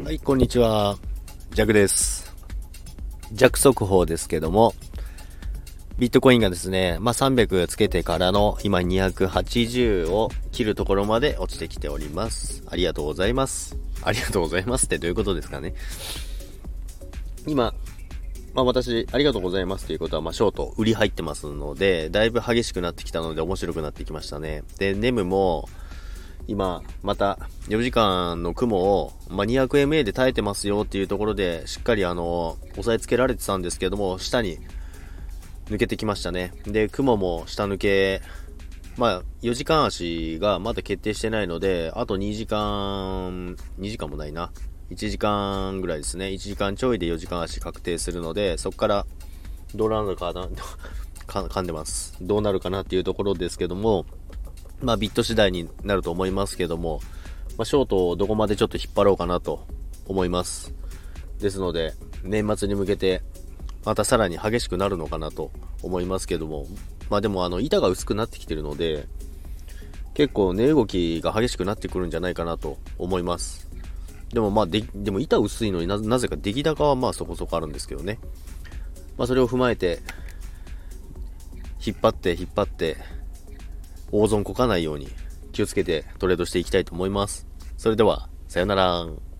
はい、こんにちは。ジャクです。ジャク速報ですけども、ビットコインがですね、まあ、300つけてからの今280を切るところまで落ちてきております。ありがとうございます。ありがとうございますってどういうことですかね。今、まあ、私、ありがとうございますということは、まあ、ショート、売り入ってますので、だいぶ激しくなってきたので面白くなってきましたね。で、ネムも、今、また4時間の雲を、まあ、200MA で耐えてますよっていうところで、しっかりあの、押さえつけられてたんですけども、下に抜けてきましたね。で、雲も下抜け、まあ、4時間足がまだ決定してないので、あと2時間、2時間もないな。1時間ぐらいですね。1時間ちょいで4時間足確定するので、そこからどうなるかな、噛んでます。どうなるかなっていうところですけども、まあ、ビット次第になると思いますけども、まあ、ショートをどこまでちょっと引っ張ろうかなと思います。ですので、年末に向けて、またさらに激しくなるのかなと思いますけども、まあでもあの、板が薄くなってきてるので、結構値動きが激しくなってくるんじゃないかなと思います。でもまあで、でも板薄いのにななぜか出来高はまあそこそこあるんですけどね。まあそれを踏まえて、引っ張って引っ張って、大損こかないように気をつけてトレードしていきたいと思います。それでは、さよなら。